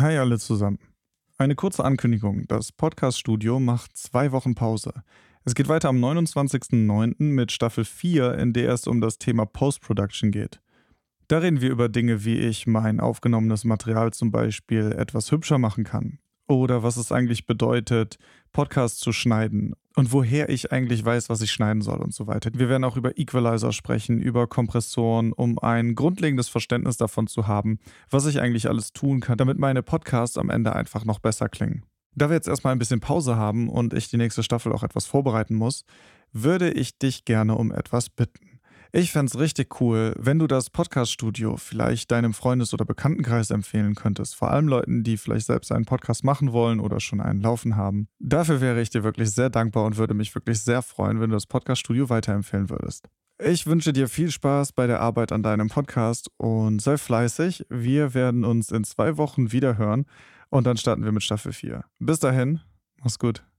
Hi alle zusammen. Eine kurze Ankündigung. Das Podcast-Studio macht zwei Wochen Pause. Es geht weiter am 29.09. mit Staffel 4, in der es um das Thema Post-Production geht. Da reden wir über Dinge, wie ich mein aufgenommenes Material zum Beispiel etwas hübscher machen kann. Oder was es eigentlich bedeutet, Podcasts zu schneiden und woher ich eigentlich weiß, was ich schneiden soll und so weiter. Wir werden auch über Equalizer sprechen, über Kompressoren, um ein grundlegendes Verständnis davon zu haben, was ich eigentlich alles tun kann, damit meine Podcasts am Ende einfach noch besser klingen. Da wir jetzt erstmal ein bisschen Pause haben und ich die nächste Staffel auch etwas vorbereiten muss, würde ich dich gerne um etwas bitten. Ich fände es richtig cool, wenn du das Podcast-Studio vielleicht deinem Freundes- oder Bekanntenkreis empfehlen könntest. Vor allem Leuten, die vielleicht selbst einen Podcast machen wollen oder schon einen laufen haben. Dafür wäre ich dir wirklich sehr dankbar und würde mich wirklich sehr freuen, wenn du das Podcast-Studio weiterempfehlen würdest. Ich wünsche dir viel Spaß bei der Arbeit an deinem Podcast und sei fleißig. Wir werden uns in zwei Wochen wieder hören und dann starten wir mit Staffel 4. Bis dahin, mach's gut.